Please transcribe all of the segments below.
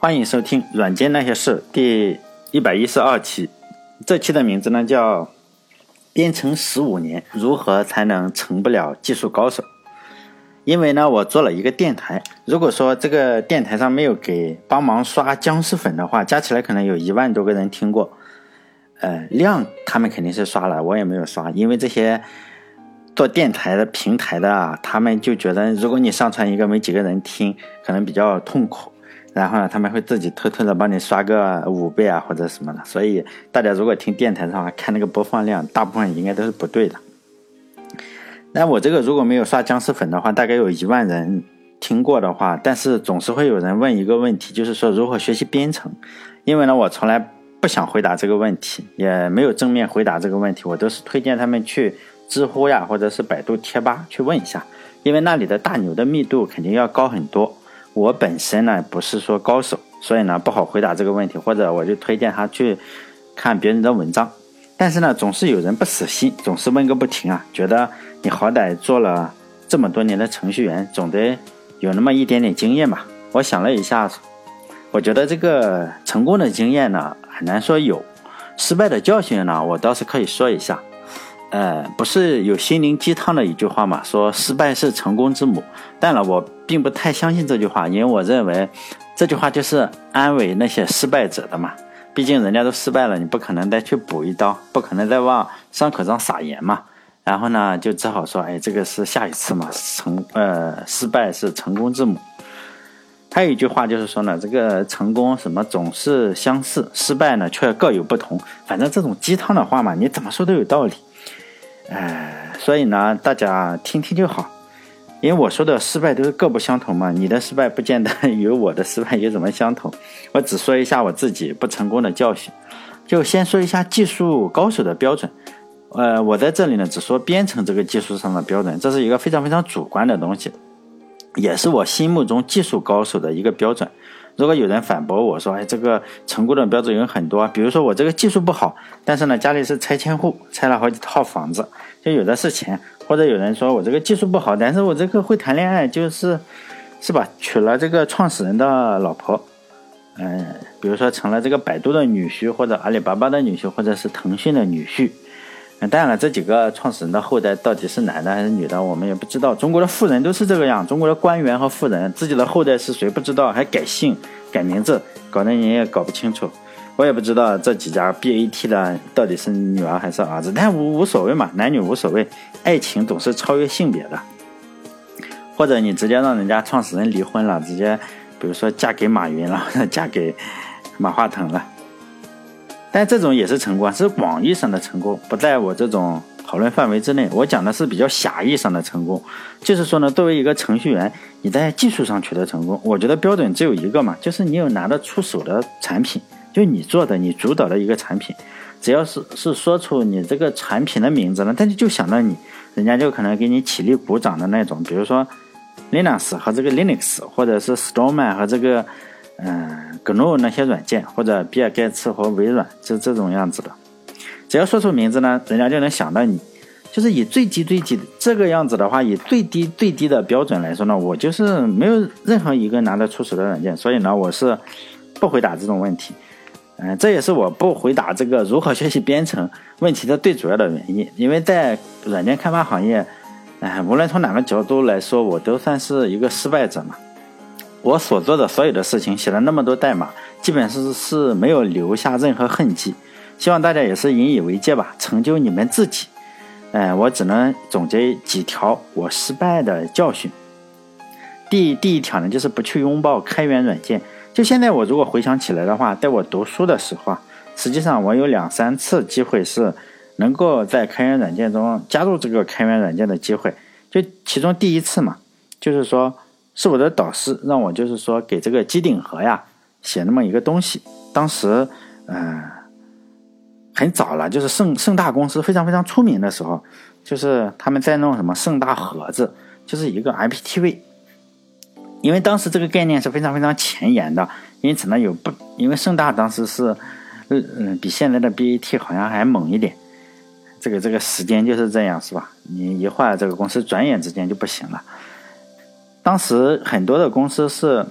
欢迎收听《软件那些事》第一百一十二期。这期的名字呢叫“编程十五年，如何才能成不了技术高手？”因为呢，我做了一个电台。如果说这个电台上没有给帮忙刷僵尸粉的话，加起来可能有一万多个人听过。呃，量他们肯定是刷了，我也没有刷，因为这些做电台的平台的啊，他们就觉得如果你上传一个没几个人听，可能比较痛苦。然后呢，他们会自己偷偷的帮你刷个五倍啊，或者什么的。所以大家如果听电台的话，看那个播放量，大部分应该都是不对的。那我这个如果没有刷僵尸粉的话，大概有一万人听过的话，但是总是会有人问一个问题，就是说如何学习编程。因为呢，我从来不想回答这个问题，也没有正面回答这个问题，我都是推荐他们去知乎呀，或者是百度贴吧去问一下，因为那里的大牛的密度肯定要高很多。我本身呢不是说高手，所以呢不好回答这个问题，或者我就推荐他去看别人的文章。但是呢，总是有人不死心，总是问个不停啊，觉得你好歹做了这么多年的程序员，总得有那么一点点经验吧。我想了一下，我觉得这个成功的经验呢很难说有，失败的教训呢我倒是可以说一下。呃，不是有心灵鸡汤的一句话嘛？说失败是成功之母。但了，我并不太相信这句话，因为我认为这句话就是安慰那些失败者的嘛。毕竟人家都失败了，你不可能再去补一刀，不可能再往伤口上撒盐嘛。然后呢，就只好说，哎，这个是下一次嘛。成，呃，失败是成功之母。还有一句话就是说呢，这个成功什么总是相似，失败呢却各有不同。反正这种鸡汤的话嘛，你怎么说都有道理。哎，所以呢，大家听听就好，因为我说的失败都是各不相同嘛。你的失败不见得与我的失败有怎么相同。我只说一下我自己不成功的教训，就先说一下技术高手的标准。呃，我在这里呢，只说编程这个技术上的标准，这是一个非常非常主观的东西，也是我心目中技术高手的一个标准。如果有人反驳我说：“哎，这个成功的标准有很多，比如说我这个技术不好，但是呢家里是拆迁户，拆了好几套房子，就有的是钱；或者有人说我这个技术不好，但是我这个会谈恋爱，就是是吧？娶了这个创始人的老婆，嗯，比如说成了这个百度的女婿，或者阿里巴巴的女婿，或者是腾讯的女婿。”当然了，这几个创始人的后代到底是男的还是女的，我们也不知道。中国的富人都是这个样，中国的官员和富人自己的后代是谁不知道，还改姓、改名字，搞得你也搞不清楚。我也不知道这几家 BAT 的到底是女儿还是儿子，但无无所谓嘛，男女无所谓，爱情总是超越性别的。或者你直接让人家创始人离婚了，直接比如说嫁给马云了，嫁给马化腾了。但这种也是成功，是广义上的成功，不在我这种讨论范围之内。我讲的是比较狭义上的成功，就是说呢，作为一个程序员，你在技术上取得成功，我觉得标准只有一个嘛，就是你有拿得出手的产品，就你做的、你主导的一个产品，只要是是说出你这个产品的名字了，但是就想到你，人家就可能给你起立鼓掌的那种。比如说 Linux 和这个 Linux，或者是 Storm 和这个。嗯，GNU 那些软件，或者比尔盖茨和微软，就这种样子的。只要说出名字呢，人家就能想到你。就是以最低最低这个样子的话，以最低最低的标准来说呢，我就是没有任何一个拿得出手的软件，所以呢，我是不回答这种问题。嗯，这也是我不回答这个如何学习编程问题的最主要的原因。因为在软件开发行业，哎，无论从哪个角度来说，我都算是一个失败者嘛。我所做的所有的事情，写了那么多代码，基本是是没有留下任何痕迹。希望大家也是引以为戒吧，成就你们自己。哎，我只能总结几条我失败的教训。第第一条呢，就是不去拥抱开源软件。就现在我如果回想起来的话，在我读书的时候啊，实际上我有两三次机会是能够在开源软件中加入这个开源软件的机会。就其中第一次嘛，就是说。是我的导师让我就是说给这个机顶盒呀写那么一个东西。当时，嗯，很早了，就是盛盛大公司非常非常出名的时候，就是他们在弄什么盛大盒子，就是一个 IPTV。因为当时这个概念是非常非常前沿的，因此呢有不，因为盛大当时是，嗯嗯，比现在的 BAT 好像还猛一点。这个这个时间就是这样，是吧？你一换这个公司，转眼之间就不行了。当时很多的公司是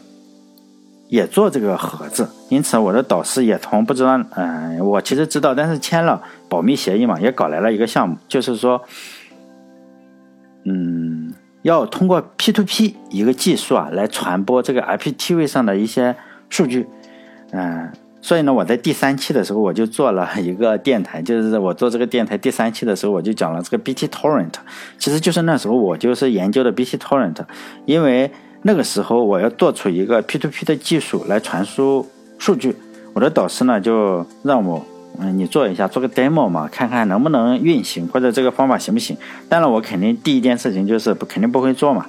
也做这个盒子，因此我的导师也从不知道，嗯，我其实知道，但是签了保密协议嘛，也搞来了一个项目，就是说，嗯，要通过 P to P 一个技术啊，来传播这个 IPTV 上的一些数据，嗯，所以呢，我在第三期的时候我就做了一个电台，就是我做这个电台第三期的时候，我就讲了这个 BTtorrent，其实就是那时候我就是研究的 BTtorrent，因为。那个时候我要做出一个 P2P 的技术来传输数据，我的导师呢就让我，嗯，你做一下，做个 demo 嘛，看看能不能运行，或者这个方法行不行。当然，我肯定第一件事情就是肯定不会做嘛，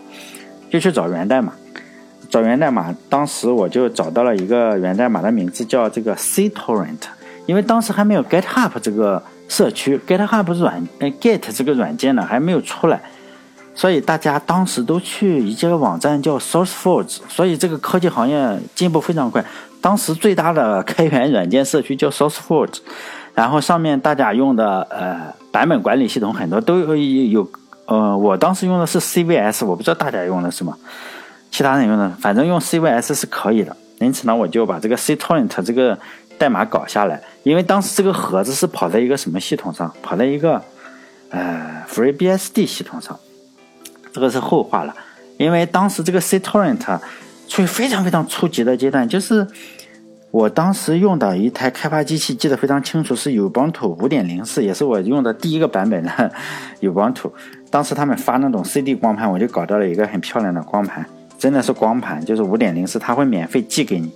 就去找源代码，找源代码。当时我就找到了一个源代码的名字叫这个 cTorrent，因为当时还没有 GitHub 这个社区，GitHub 软，呃，Git 这个软件呢还没有出来。所以大家当时都去一个网站叫 SourceForge，所以这个科技行业进步非常快。当时最大的开源软件社区叫 SourceForge，然后上面大家用的呃版本管理系统很多都有有呃，我当时用的是 CVS，我不知道大家用的是什么，其他人用的，反正用 CVS 是可以的。因此呢，我就把这个 cTorrent 这个代码搞下来，因为当时这个盒子是跑在一个什么系统上？跑在一个呃 FreeBSD 系统上。这个是后话了，因为当时这个 cTorrent 处于非常非常初级的阶段，就是我当时用的一台开发机器，记得非常清楚，是 Ubuntu 五点零四，也是我用的第一个版本的 Ubuntu。当时他们发那种 CD 光盘，我就搞到了一个很漂亮的光盘，真的是光盘，就是五点零四，他会免费寄给你，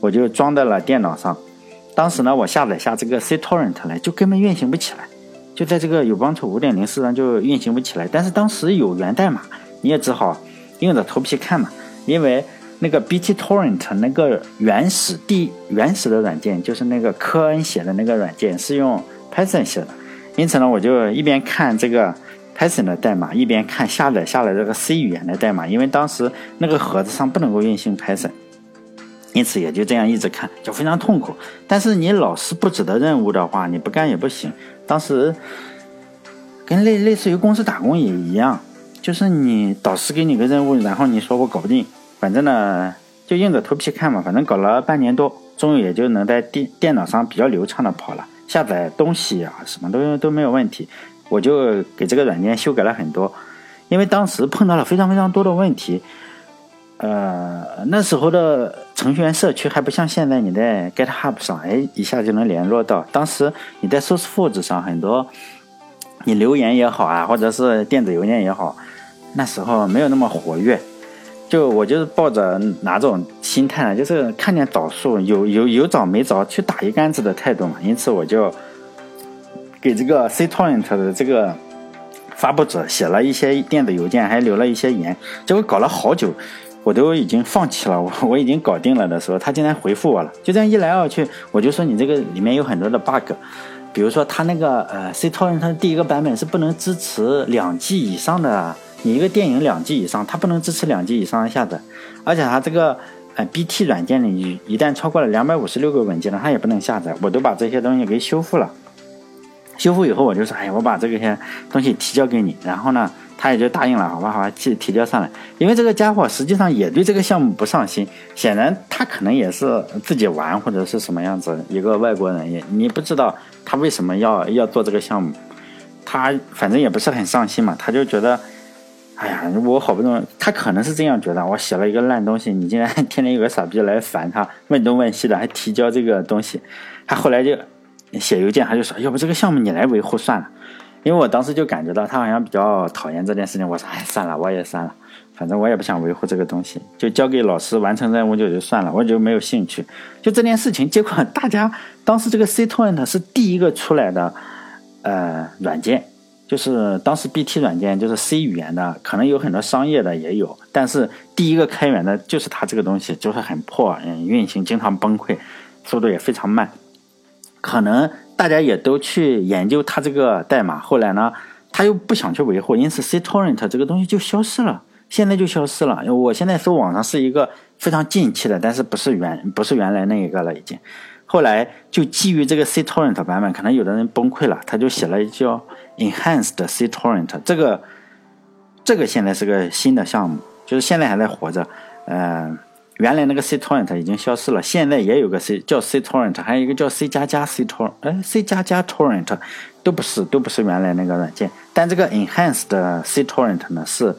我就装在了电脑上。当时呢，我下载下这个 cTorrent 来，就根本运行不起来。就在这个 Ubuntu 五点零四上就运行不起来，但是当时有源代码，你也只好硬着头皮看嘛。因为那个 BTtorrent 那个原始第原始的软件，就是那个科恩写的那个软件是用 Python 写的，因此呢，我就一边看这个 Python 的代码，一边看下载下来这个 C 语言的代码，因为当时那个盒子上不能够运行 Python。因此也就这样一直看，就非常痛苦。但是你老是布置的任务的话，你不干也不行。当时跟类类似于公司打工也一样，就是你导师给你个任务，然后你说我搞不定，反正呢就硬着头皮看嘛。反正搞了半年多，终于也就能在电电脑上比较流畅的跑了，下载东西啊什么都都没有问题。我就给这个软件修改了很多，因为当时碰到了非常非常多的问题。呃，那时候的程序员社区还不像现在，你在 GitHub 上，哎，一下就能联络到。当时你在 SourceForge 上，很多你留言也好啊，或者是电子邮件也好，那时候没有那么活跃。就我就是抱着哪种心态呢？就是看见枣树有有有枣没枣，去打一竿子的态度嘛。因此我就给这个 cTorrent 的这个发布者写了一些电子邮件，还留了一些言。结果搞了好久。我都已经放弃了，我 我已经搞定了的时候，他竟然回复我了。就这样一来二去，我就说你这个里面有很多的 bug，比如说他那个呃 cTorrent 它第一个版本是不能支持两 G 以上的，你一个电影两 G 以上，它不能支持两 G 以上的下载，而且它这个呃 BT 软件里一旦超过了两百五十六个文件呢，它也不能下载。我都把这些东西给修复了，修复以后我就说，哎，我把这个些东西提交给你，然后呢。他也就答应了，好吧，好吧，提提交上来。因为这个家伙实际上也对这个项目不上心，显然他可能也是自己玩或者是什么样子。一个外国人也你不知道他为什么要要做这个项目，他反正也不是很上心嘛。他就觉得，哎呀，我好不容易，他可能是这样觉得，我写了一个烂东西，你竟然天天有个傻逼来烦他，问东问西的，还提交这个东西。他后来就写邮件，他就说，要不这个项目你来维护算了。因为我当时就感觉到他好像比较讨厌这件事情，我说哎算了，我也算了，反正我也不想维护这个东西，就交给老师完成任务就就算了，我就没有兴趣。就这件事情，结果大家当时这个 C T O N T 是第一个出来的呃软件，就是当时 BT 软件就是 C 语言的，可能有很多商业的也有，但是第一个开源的就是它这个东西，就是很破，嗯，运行经常崩溃，速度也非常慢，可能。大家也都去研究它这个代码，后来呢，他又不想去维护，因此 cTorrent 这个东西就消失了。现在就消失了。我现在搜网上是一个非常近期的，但是不是原不是原来那一个了，已经。后来就基于这个 cTorrent 版本，可能有的人崩溃了，他就写了一叫 Enhanced cTorrent，这个这个现在是个新的项目，就是现在还在活着。嗯，原来那个 cTorrent 已经消失了，现在也有个 C 叫 cTorrent，还有一个叫 C 加加 cTorrent，哎，C 加加 Torrent 都不是，都不是原来那个软件。但这个 Enhanced cTorrent 呢，是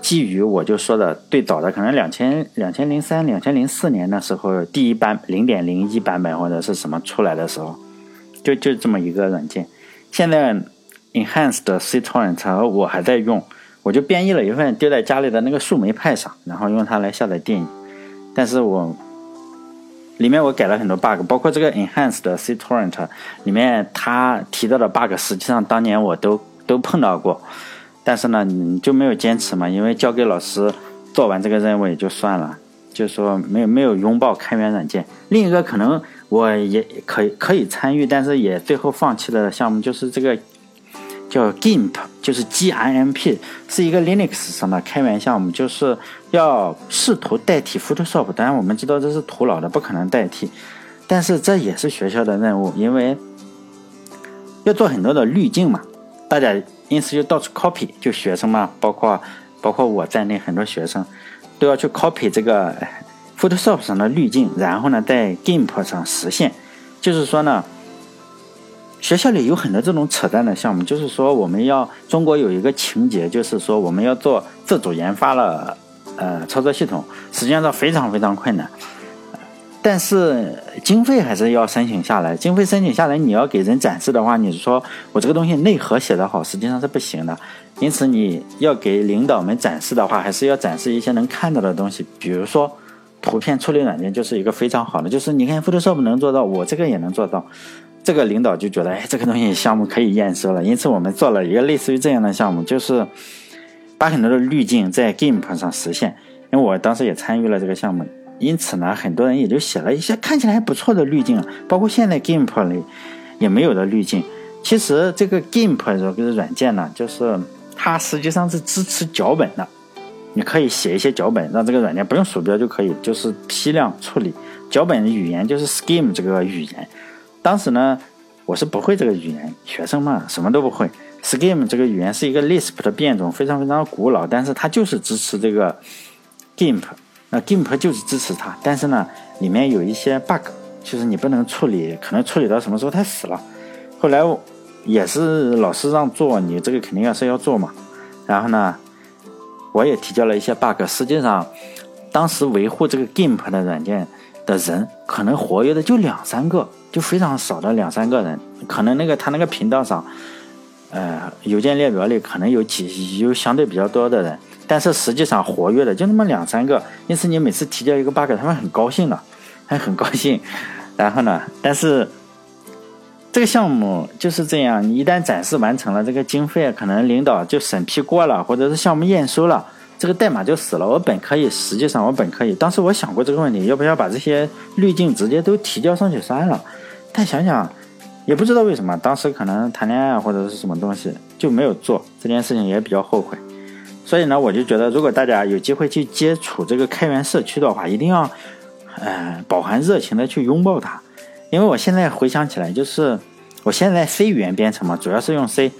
基于我就说的最早的，可能两千两千零三、两千零四年的时候第一版零点零一版本或者是什么出来的时候，就就这么一个软件。现在 Enhanced cTorrent 我还在用，我就编译了一份丢在家里的那个树莓派上，然后用它来下载电影。但是我里面我改了很多 bug，包括这个 enhanced cTorrent 里面他提到的 bug，实际上当年我都都碰到过，但是呢你就没有坚持嘛，因为交给老师做完这个任务也就算了，就说没有没有拥抱开源软件。另一个可能我也可以可以参与，但是也最后放弃的项目就是这个。叫 GIMP，就是 G I M P，是一个 Linux 上的开源项目，就是要试图代替 Photoshop。当然，我们知道这是徒劳的，不可能代替。但是这也是学校的任务，因为要做很多的滤镜嘛，大家因此就到处 copy，就学生嘛，包括包括我在内，很多学生都要去 copy 这个 Photoshop 上的滤镜，然后呢，在 GIMP 上实现。就是说呢。学校里有很多这种扯淡的项目，就是说我们要中国有一个情节，就是说我们要做自主研发了，呃，操作系统，实际上非常非常困难，但是经费还是要申请下来。经费申请下来，你要给人展示的话，你说我这个东西内核写得好，实际上是不行的。因此你要给领导们展示的话，还是要展示一些能看到的东西，比如说图片处理软件就是一个非常好的，就是你看 Photoshop 能做到，我这个也能做到。这个领导就觉得，哎，这个东西项目可以验收了，因此我们做了一个类似于这样的项目，就是把很多的滤镜在 GIMP 上实现。因为我当时也参与了这个项目，因此呢，很多人也就写了一些看起来还不错的滤镜，包括现在 GIMP 里也没有的滤镜。其实这个 GIMP 这个软件呢，就是它实际上是支持脚本的，你可以写一些脚本，让这个软件不用鼠标就可以，就是批量处理。脚本的语言就是 Scheme 这个语言。当时呢，我是不会这个语言，学生嘛，什么都不会。Scheme 这个语言是一个 Lisp 的变种，非常非常古老，但是它就是支持这个 GIMP，那 GIMP 就是支持它。但是呢，里面有一些 bug，就是你不能处理，可能处理到什么时候它死了。后来也是老师让做，你这个肯定要是要做嘛。然后呢，我也提交了一些 bug，实际上当时维护这个 GIMP 的软件的人，可能活跃的就两三个。就非常少的两三个人，可能那个他那个频道上，呃，邮件列表里可能有几有相对比较多的人，但是实际上活跃的就那么两三个。因此你每次提交一个 bug，他们很高兴的，还很高兴。然后呢，但是这个项目就是这样，你一旦展示完成了，这个经费可能领导就审批过了，或者是项目验收了。这个代码就死了。我本可以，实际上我本可以。当时我想过这个问题，要不要把这些滤镜直接都提交上去算了？但想想，也不知道为什么，当时可能谈恋爱或者是什么东西就没有做这件事情，也比较后悔。所以呢，我就觉得，如果大家有机会去接触这个开源社区的话，一定要，呃，饱含热情的去拥抱它。因为我现在回想起来，就是我现在 C 语言编程嘛，主要是用 C。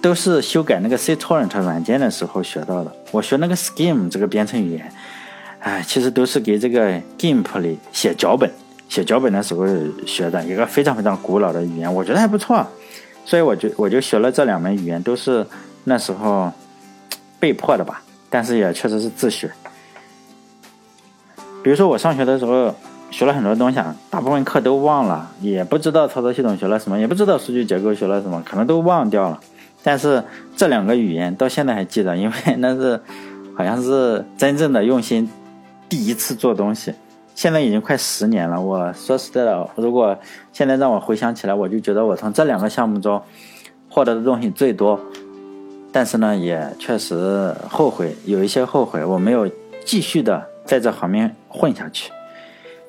都是修改那个 cTorrent 软件的时候学到的。我学那个 Scheme 这个编程语言，哎，其实都是给这个 GIMP 里写脚本、写脚本的时候学的一个非常非常古老的语言，我觉得还不错。所以我就我就学了这两门语言，都是那时候被迫的吧，但是也确实是自学。比如说我上学的时候学了很多东西啊，大部分课都忘了，也不知道操作系统学了什么，也不知道数据结构学了什么，可能都忘掉了。但是这两个语言到现在还记得，因为那是好像是真正的用心，第一次做东西。现在已经快十年了。我说实在的，如果现在让我回想起来，我就觉得我从这两个项目中获得的东西最多。但是呢，也确实后悔，有一些后悔，我没有继续的在这行面混下去。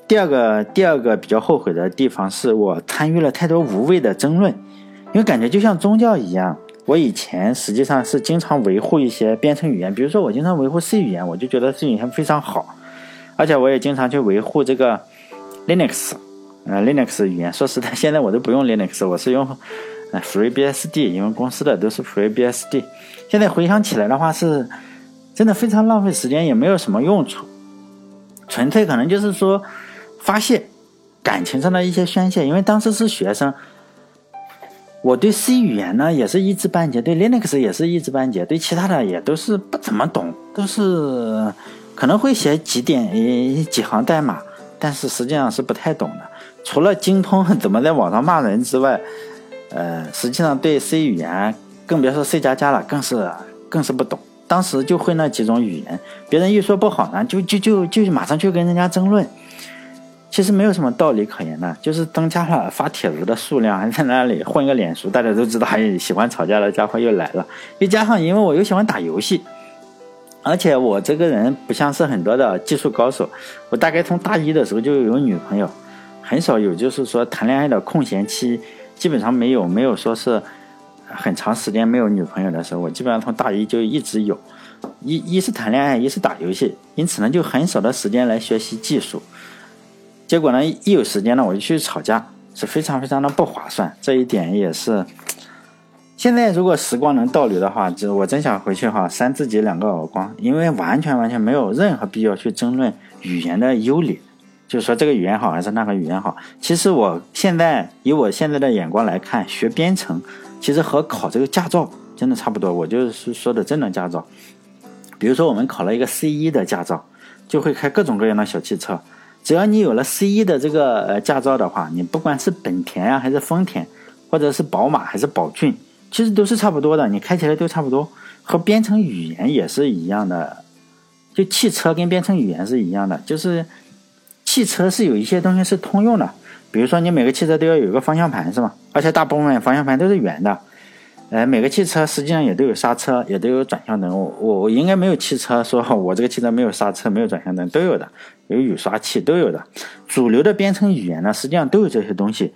第二个，第二个比较后悔的地方是我参与了太多无谓的争论，因为感觉就像宗教一样。我以前实际上是经常维护一些编程语言，比如说我经常维护 C 语言，我就觉得 C 语言非常好，而且我也经常去维护这个 Linux，呃 Linux 语言。说实在，现在我都不用 Linux，我是用呃 FreeBSD，因为公司的都是 FreeBSD。现在回想起来的话，是真的非常浪费时间，也没有什么用处。纯粹可能就是说发泄感情上的一些宣泄。因为当时是学生，我对 C 语言呢也是一知半解，对 Linux 也是一知半解，对其他的也都是不怎么懂，都是可能会写几点几行代码，但是实际上是不太懂的。除了精通怎么在网上骂人之外，呃，实际上对 C 语言，更别说 C 加加了，更是更是不懂。当时就会那几种语言，别人一说不好呢，就就就就马上去跟人家争论。其实没有什么道理可言的，就是增加了发帖子的数量，还 在那里混个脸熟。大家都知道，还喜欢吵架的家伙又来了。又加上因为我又喜欢打游戏，而且我这个人不像是很多的技术高手，我大概从大一的时候就有女朋友。很少有，就是说谈恋爱的空闲期，基本上没有，没有说是很长时间没有女朋友的时候，我基本上从大一就一直有，一一是谈恋爱，一是打游戏，因此呢，就很少的时间来学习技术。结果呢，一有时间呢，我就去吵架，是非常非常的不划算。这一点也是，现在如果时光能倒流的话，就我真想回去哈，扇自己两个耳光，因为完全完全没有任何必要去争论语言的优劣。就是说这个语言好还是那个语言好？其实我现在以我现在的眼光来看，学编程其实和考这个驾照真的差不多。我就是说的真的驾照。比如说我们考了一个 C 一的驾照，就会开各种各样的小汽车。只要你有了 C 一的这个呃驾照的话，你不管是本田呀，还是丰田，或者是宝马，还是宝骏，其实都是差不多的。你开起来都差不多，和编程语言也是一样的。就汽车跟编程语言是一样的，就是。汽车是有一些东西是通用的，比如说你每个汽车都要有一个方向盘，是吧？而且大部分方向盘都是圆的。呃，每个汽车实际上也都有刹车，也都有转向灯。我我应该没有汽车说 我这个汽车没有刹车、没有转向灯，都有的，有雨刷器都有的。主流的编程语言呢，实际上都有这些东西，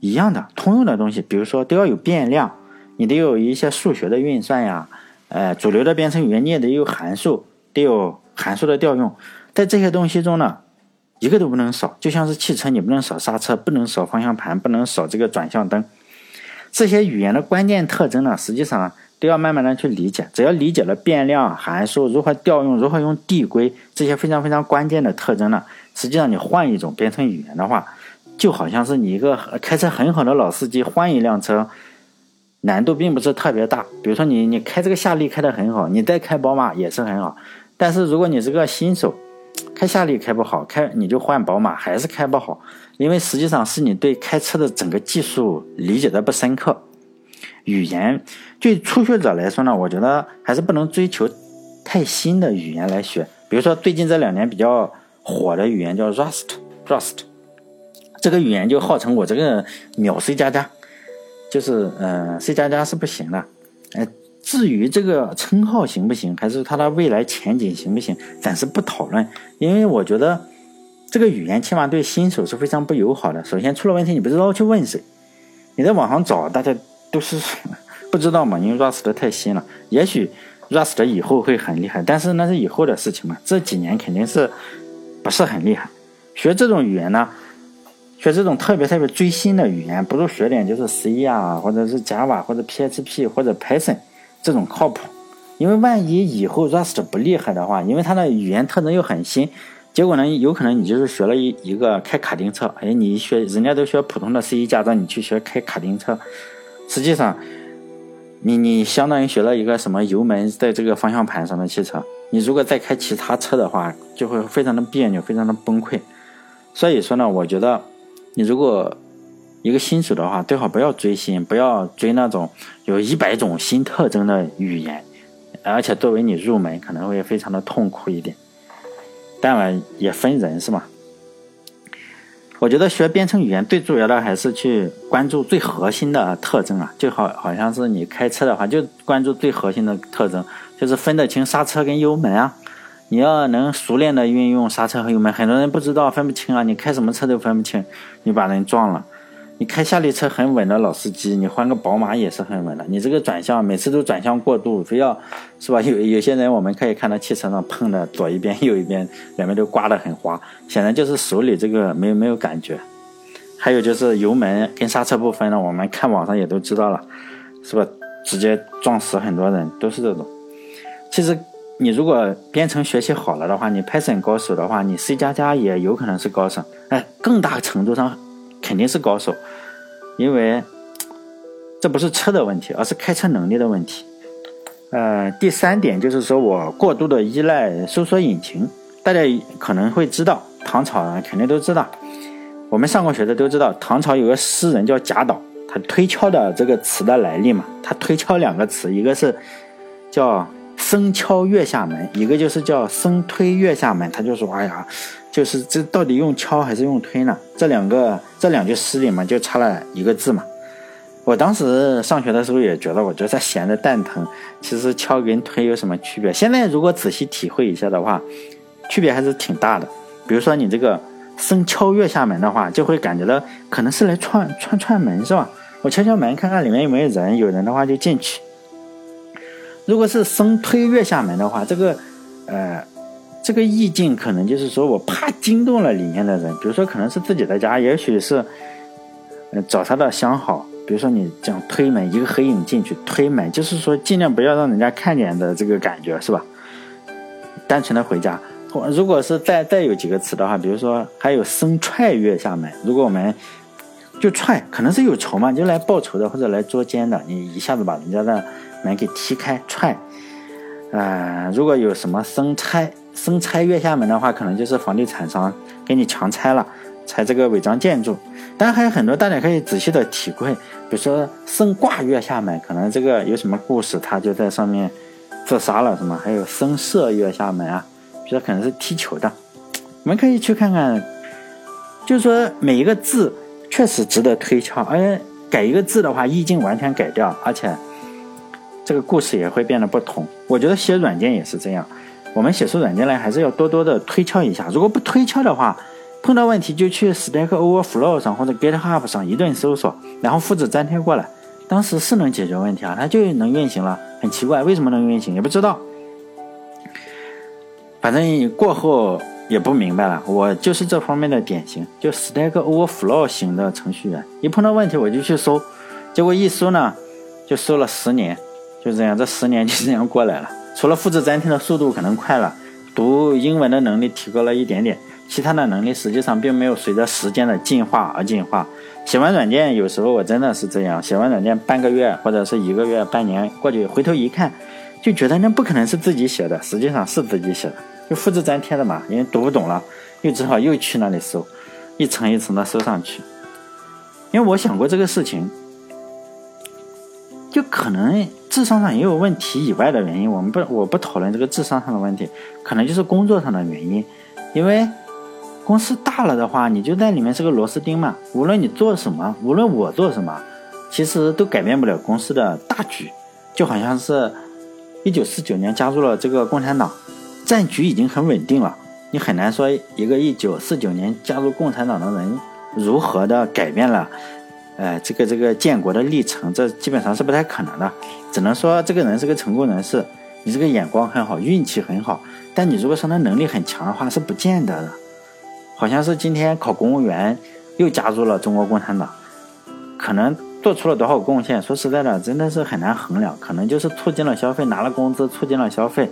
一样的通用的东西。比如说都要有变量，你得有一些数学的运算呀。呃，主流的编程语言你也得有函数，得有函数的调用。在这些东西中呢。一个都不能少，就像是汽车，你不能少刹车，不能少方向盘，不能少这个转向灯。这些语言的关键特征呢，实际上都要慢慢的去理解。只要理解了变量、函数如何调用、如何用递归这些非常非常关键的特征呢，实际上你换一种编程语言的话，就好像是你一个开车很好的老司机换一辆车，难度并不是特别大。比如说你你开这个夏利开得很好，你再开宝马也是很好。但是如果你是个新手，开夏利开不好，开你就换宝马还是开不好，因为实际上是你对开车的整个技术理解的不深刻。语言对初学者来说呢，我觉得还是不能追求太新的语言来学。比如说最近这两年比较火的语言叫 Rust，Rust 这个语言就号称我这个秒 C 加加，就是嗯 C 加加是不行的，哎。至于这个称号行不行，还是它的未来前景行不行，暂时不讨论。因为我觉得这个语言起码对新手是非常不友好的。首先出了问题，你不知道去问谁，你在网上找，大家都是 不知道嘛。因为 Rust 的太新了，也许 Rust 以后会很厉害，但是那是以后的事情嘛。这几年肯定是不是很厉害。学这种语言呢，学这种特别特别追新的语言，不如学点就是 C 啊，或者是 Java 或者 PHP 或者 Python。这种靠谱，因为万一以后 Rust 不厉害的话，因为它的语言特征又很新，结果呢，有可能你就是学了一一个开卡丁车，哎，你学人家都学普通的 C 驾照，你去学开卡丁车，实际上，你你相当于学了一个什么油门在这个方向盘上的汽车，你如果再开其他车的话，就会非常的别扭，非常的崩溃。所以说呢，我觉得你如果。一个新手的话，最好不要追新，不要追那种有一百种新特征的语言，而且作为你入门可能会非常的痛苦一点。当然也分人是吧？我觉得学编程语言最主要的还是去关注最核心的特征啊，就好好像是你开车的话，就关注最核心的特征，就是分得清刹车跟油门啊。你要能熟练的运用刹车和油门，很多人不知道分不清啊，你开什么车都分不清，你把人撞了。你开夏利车很稳的老司机，你换个宝马也是很稳的。你这个转向每次都转向过度，非要是吧？有有些人我们可以看到汽车上碰的左一边右一边两边都刮得很花，显然就是手里这个没有没有感觉。还有就是油门跟刹车不分了，我们看网上也都知道了，是吧？直接撞死很多人都是这种。其实你如果编程学习好了的话，你 Python 高手的话，你 C 加加也有可能是高手。哎，更大程度上肯定是高手，因为这不是车的问题，而是开车能力的问题。呃，第三点就是说我过度的依赖搜索引擎。大家可能会知道，唐朝人肯定都知道，我们上过学的都知道，唐朝有个诗人叫贾岛，他推敲的这个词的来历嘛，他推敲两个词，一个是叫。僧敲月下门，一个就是叫僧推月下门。他就说：“哎呀，就是这到底用敲还是用推呢？这两个这两句诗里面，就差了一个字嘛。”我当时上学的时候也觉得，我就在闲着蛋疼。其实敲跟推有什么区别？现在如果仔细体会一下的话，区别还是挺大的。比如说你这个僧敲月下门的话，就会感觉到可能是来串串串门是吧？我敲敲门看看里面有没有人，有人的话就进去。如果是生推月下门的话，这个，呃，这个意境可能就是说我怕惊动了里面的人，比如说可能是自己的家，也许是，呃，找他的相好，比如说你这样推门，一个黑影进去推门，就是说尽量不要让人家看见的这个感觉，是吧？单纯的回家，或如果是再再有几个词的话，比如说还有生踹月下门，如果我们就踹，可能是有仇嘛，就来报仇的或者来捉奸的，你一下子把人家的。门给踢开踹，呃，如果有什么生拆生拆月下门的话，可能就是房地产商给你强拆了，拆这个违章建筑。当然还有很多，大家可以仔细的体会，比如说生挂月下门，可能这个有什么故事，他就在上面自杀了，什么？还有生射月下门啊，比如说可能是踢球的，我们可以去看看，就是说每一个字确实值得推敲，而且改一个字的话，意境完全改掉，而且。这个故事也会变得不同。我觉得写软件也是这样，我们写出软件来还是要多多的推敲一下。如果不推敲的话，碰到问题就去 Stack Overflow 上或者 GitHub 上一顿搜索，然后复制粘贴过来。当时是能解决问题啊，它就能运行了。很奇怪，为什么能运行也不知道。反正过后也不明白了。我就是这方面的典型，就 Stack Overflow 型的程序员。一碰到问题我就去搜，结果一搜呢，就搜了十年。就这样，这十年就这样过来了。除了复制粘贴的速度可能快了，读英文的能力提高了一点点，其他的能力实际上并没有随着时间的进化而进化。写完软件，有时候我真的是这样，写完软件半个月或者是一个月、半年过去，回头一看，就觉得那不可能是自己写的，实际上是自己写的，就复制粘贴的嘛。因为读不懂了，又只好又去那里搜，一层一层的搜上去。因为我想过这个事情。就可能智商上也有问题以外的原因，我们不我不讨论这个智商上的问题，可能就是工作上的原因。因为公司大了的话，你就在里面是个螺丝钉嘛。无论你做什么，无论我做什么，其实都改变不了公司的大局。就好像是一九四九年加入了这个共产党，战局已经很稳定了，你很难说一个一九四九年加入共产党的人如何的改变了。呃，这个这个建国的历程，这基本上是不太可能的，只能说这个人是个成功人士，你这个眼光很好，运气很好，但你如果说他能力很强的话，是不见得的。好像是今天考公务员又加入了中国共产党，可能做出了多少贡献？说实在的，真的是很难衡量，可能就是促进了消费，拿了工资，促进了消费。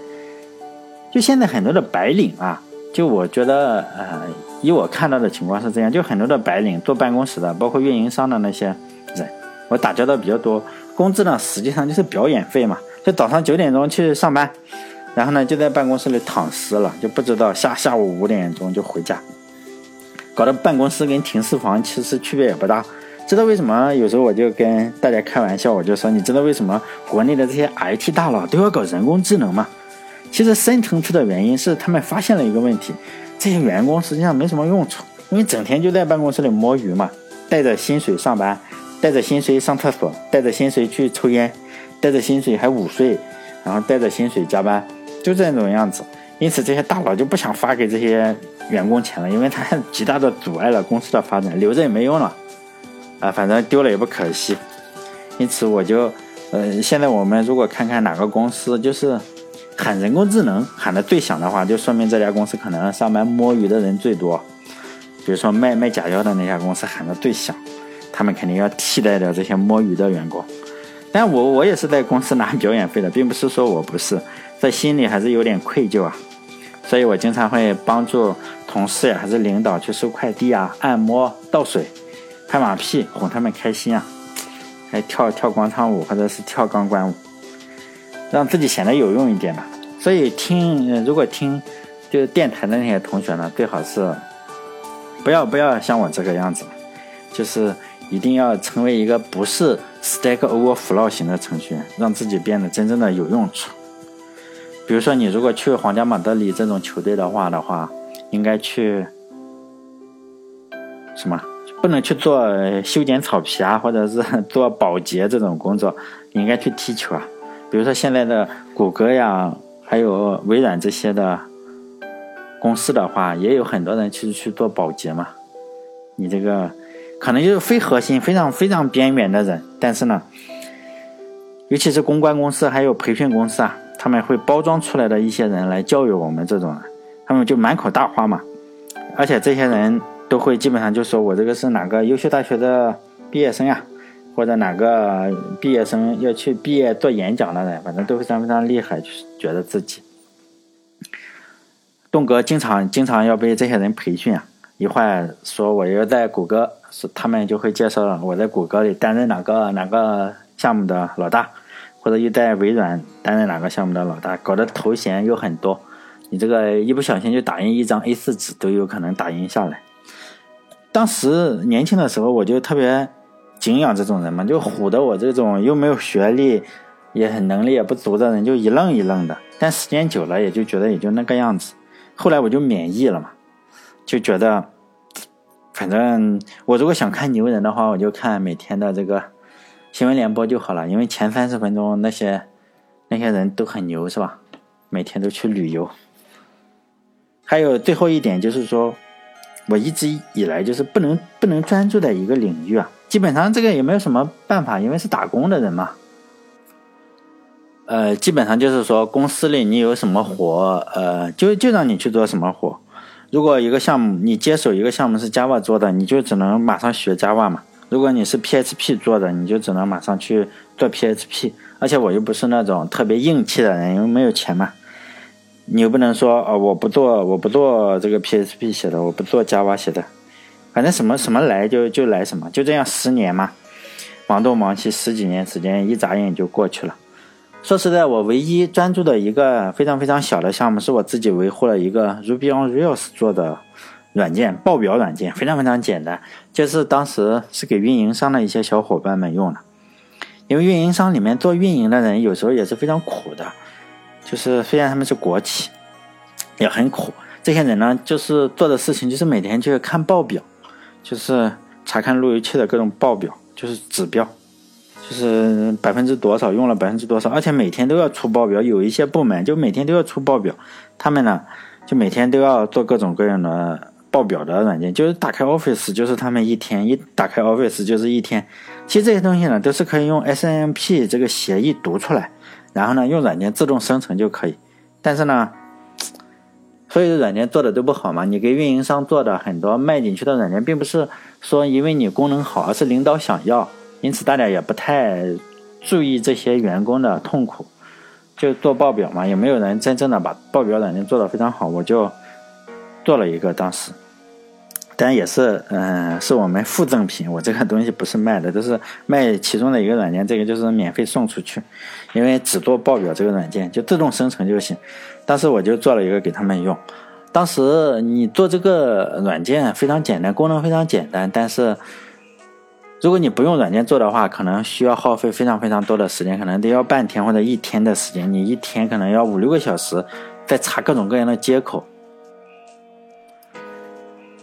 就现在很多的白领啊。就我觉得，呃，以我看到的情况是这样，就很多的白领坐办公室的，包括运营商的那些人，我打交道比较多，工资呢实际上就是表演费嘛，就早上九点钟去上班，然后呢就在办公室里躺尸了，就不知道下下午五点钟就回家，搞得办公室跟停尸房其实区别也不大。知道为什么？有时候我就跟大家开玩笑，我就说，你知道为什么国内的这些 IT 大佬都要搞人工智能吗？其实深层次的原因是，他们发现了一个问题：这些员工实际上没什么用处，因为整天就在办公室里摸鱼嘛，带着薪水上班，带着薪水上厕所，带着薪水去抽烟，带着薪水还午睡，然后带着薪水加班，就这种样子。因此，这些大佬就不想发给这些员工钱了，因为他极大的阻碍了公司的发展，留着也没用了。啊，反正丢了也不可惜。因此，我就，呃，现在我们如果看看哪个公司，就是。喊人工智能喊的最响的话，就说明这家公司可能上班摸鱼的人最多。比如说卖卖假药的那家公司喊的最响，他们肯定要替代掉这些摸鱼的员工。但我我也是在公司拿表演费的，并不是说我不是，在心里还是有点愧疚啊。所以我经常会帮助同事呀，还是领导去收快递啊、按摩、倒水、拍马屁，哄他们开心啊，还跳跳广场舞或者是跳钢管舞，让自己显得有用一点嘛。所以听，如果听就是电台的那些同学呢，最好是不要不要像我这个样子，就是一定要成为一个不是 Stack Overflow 型的程序员，让自己变得真正的有用处。比如说，你如果去皇家马德里这种球队的话的话，应该去什么？不能去做修剪草皮啊，或者是做保洁这种工作，你应该去踢球啊。比如说现在的谷歌呀，还有微软这些的公司的话，也有很多人其实去做保洁嘛。你这个可能就是非核心、非常非常边缘的人，但是呢，尤其是公关公司还有培训公司啊。他们会包装出来的一些人来教育我们这种人，他们就满口大话嘛，而且这些人都会基本上就说我这个是哪个优秀大学的毕业生呀，或者哪个毕业生要去毕业做演讲的人，反正都非常非常厉害，就是觉得自己。栋哥经常经常要被这些人培训啊，一会儿说我要在谷歌，是他们就会介绍我在谷歌里担任哪个哪个项目的老大。或者又在微软担任哪个项目的老大，搞得头衔又很多，你这个一不小心就打印一张 A 四纸都有可能打印下来。当时年轻的时候，我就特别敬仰这种人嘛，就唬得我这种又没有学历，也很能力也不足的人就一愣一愣的。但时间久了，也就觉得也就那个样子。后来我就免疫了嘛，就觉得，反正我如果想看牛人的话，我就看每天的这个。新闻联播就好了，因为前三十分钟那些那些人都很牛，是吧？每天都去旅游。还有最后一点就是说，我一直以来就是不能不能专注在一个领域啊。基本上这个也没有什么办法，因为是打工的人嘛。呃，基本上就是说公司里你有什么活，呃，就就让你去做什么活。如果一个项目你接手一个项目是 Java 做的，你就只能马上学 Java 嘛。如果你是 PHP 做的，你就只能马上去做 PHP，而且我又不是那种特别硬气的人，因为没有钱嘛。你又不能说哦，我不做，我不做这个 PHP 写的，我不做 Java 写的，反正什么什么来就就来什么，就这样十年嘛，忙东忙西十几年时间，一眨眼就过去了。说实在，我唯一专注的一个非常非常小的项目，是我自己维护了一个 Ruby on Rails 做的。软件报表软件非常非常简单，就是当时是给运营商的一些小伙伴们用的，因为运营商里面做运营的人有时候也是非常苦的，就是虽然他们是国企，也很苦。这些人呢，就是做的事情就是每天去看报表，就是查看路由器的各种报表，就是指标，就是百分之多少用了百分之多少，而且每天都要出报表。有一些部门就每天都要出报表，他们呢就每天都要做各种各样的。报表的软件就是打开 Office，就是他们一天一打开 Office 就是一天。其实这些东西呢，都是可以用 SNMP 这个协议读出来，然后呢用软件自动生成就可以。但是呢，所有的软件做的都不好嘛。你给运营商做的很多卖进去的软件，并不是说因为你功能好，而是领导想要。因此大家也不太注意这些员工的痛苦，就做报表嘛，也没有人真正的把报表软件做得非常好。我就做了一个，当时。但也是，嗯，是我们附赠品。我这个东西不是卖的，都是卖其中的一个软件。这个就是免费送出去，因为只做报表这个软件就自动生成就行。当时我就做了一个给他们用。当时你做这个软件非常简单，功能非常简单，但是如果你不用软件做的话，可能需要耗费非常非常多的时间，可能得要半天或者一天的时间。你一天可能要五六个小时在查各种各样的接口。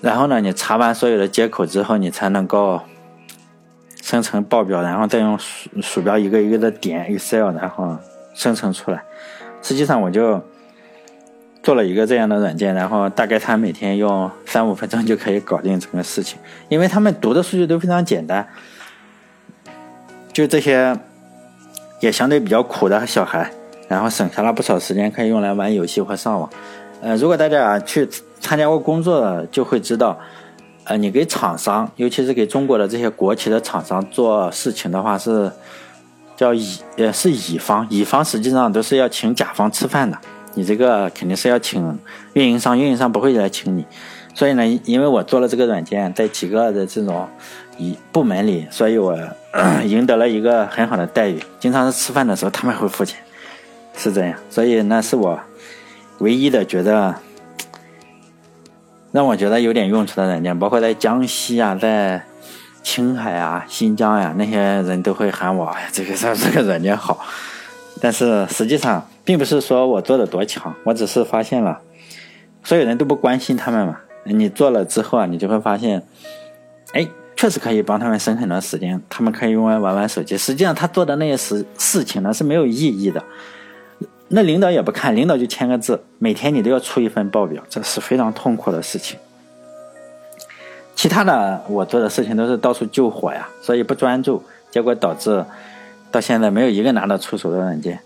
然后呢，你查完所有的接口之后，你才能够生成报表，然后再用鼠鼠标一个一个的点 Excel，然后生成出来。实际上，我就做了一个这样的软件，然后大概他每天用三五分钟就可以搞定整个事情，因为他们读的数据都非常简单，就这些也相对比较苦的小孩，然后省下了不少时间可以用来玩游戏或上网。呃，如果大家去。参加过工作的就会知道，呃，你给厂商，尤其是给中国的这些国企的厂商做事情的话，是叫乙，呃，是乙方，乙方实际上都是要请甲方吃饭的，你这个肯定是要请运营商，运营商不会来请你。所以呢，因为我做了这个软件，在几个的这种一部门里，所以我 赢得了一个很好的待遇。经常是吃饭的时候他们会付钱，是这样。所以那是我唯一的觉得让我觉得有点用处的软件。包括在江西啊，在青海啊、新疆呀，那些人都会喊我：“哎呀，这个这个软件好。”但是实际上并不是说我做的多强，我只是发现了所有人都不关心他们嘛。你做了之后啊，你就会发现，哎，确实可以帮他们省很多时间。他们可以用来玩玩手机。实际上，他做的那些事事情呢是没有意义的。那领导也不看，领导就签个字，每天你都要出一份报表，这是非常痛苦的事情。其他的我做的事情都是到处救火呀，所以不专注，结果导致到现在没有一个拿得出手的软件。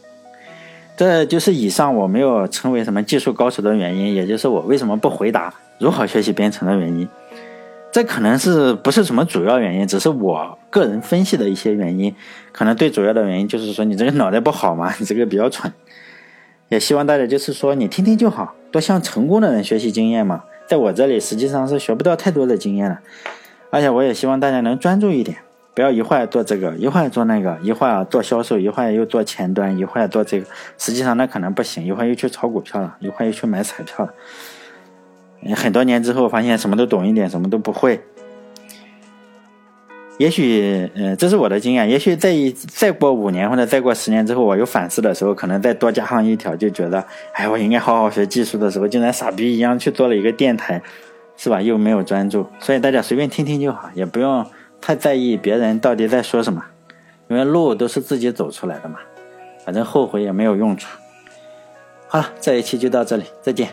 这就是以上我没有成为什么技术高手的原因，也就是我为什么不回答。如何学习编程的原因，这可能是不是什么主要原因，只是我个人分析的一些原因。可能最主要的原因就是说你这个脑袋不好嘛，你这个比较蠢。也希望大家就是说你听听就好，多向成功的人学习经验嘛。在我这里实际上是学不到太多的经验的，而且我也希望大家能专注一点，不要一会儿做这个，一会儿做那个，一会儿做销售，一会儿又做前端，一会儿做这个，实际上那可能不行，一会儿又去炒股票了，一会儿又去买彩票了。很多年之后，发现什么都懂一点，什么都不会。也许，嗯，这是我的经验。也许再再过五年或者再过十年之后，我有反思的时候，可能再多加上一条，就觉得，哎，我应该好好学技术的时候，竟然傻逼一样去做了一个电台，是吧？又没有专注。所以大家随便听听就好，也不用太在意别人到底在说什么，因为路都是自己走出来的嘛。反正后悔也没有用处。好了，这一期就到这里，再见。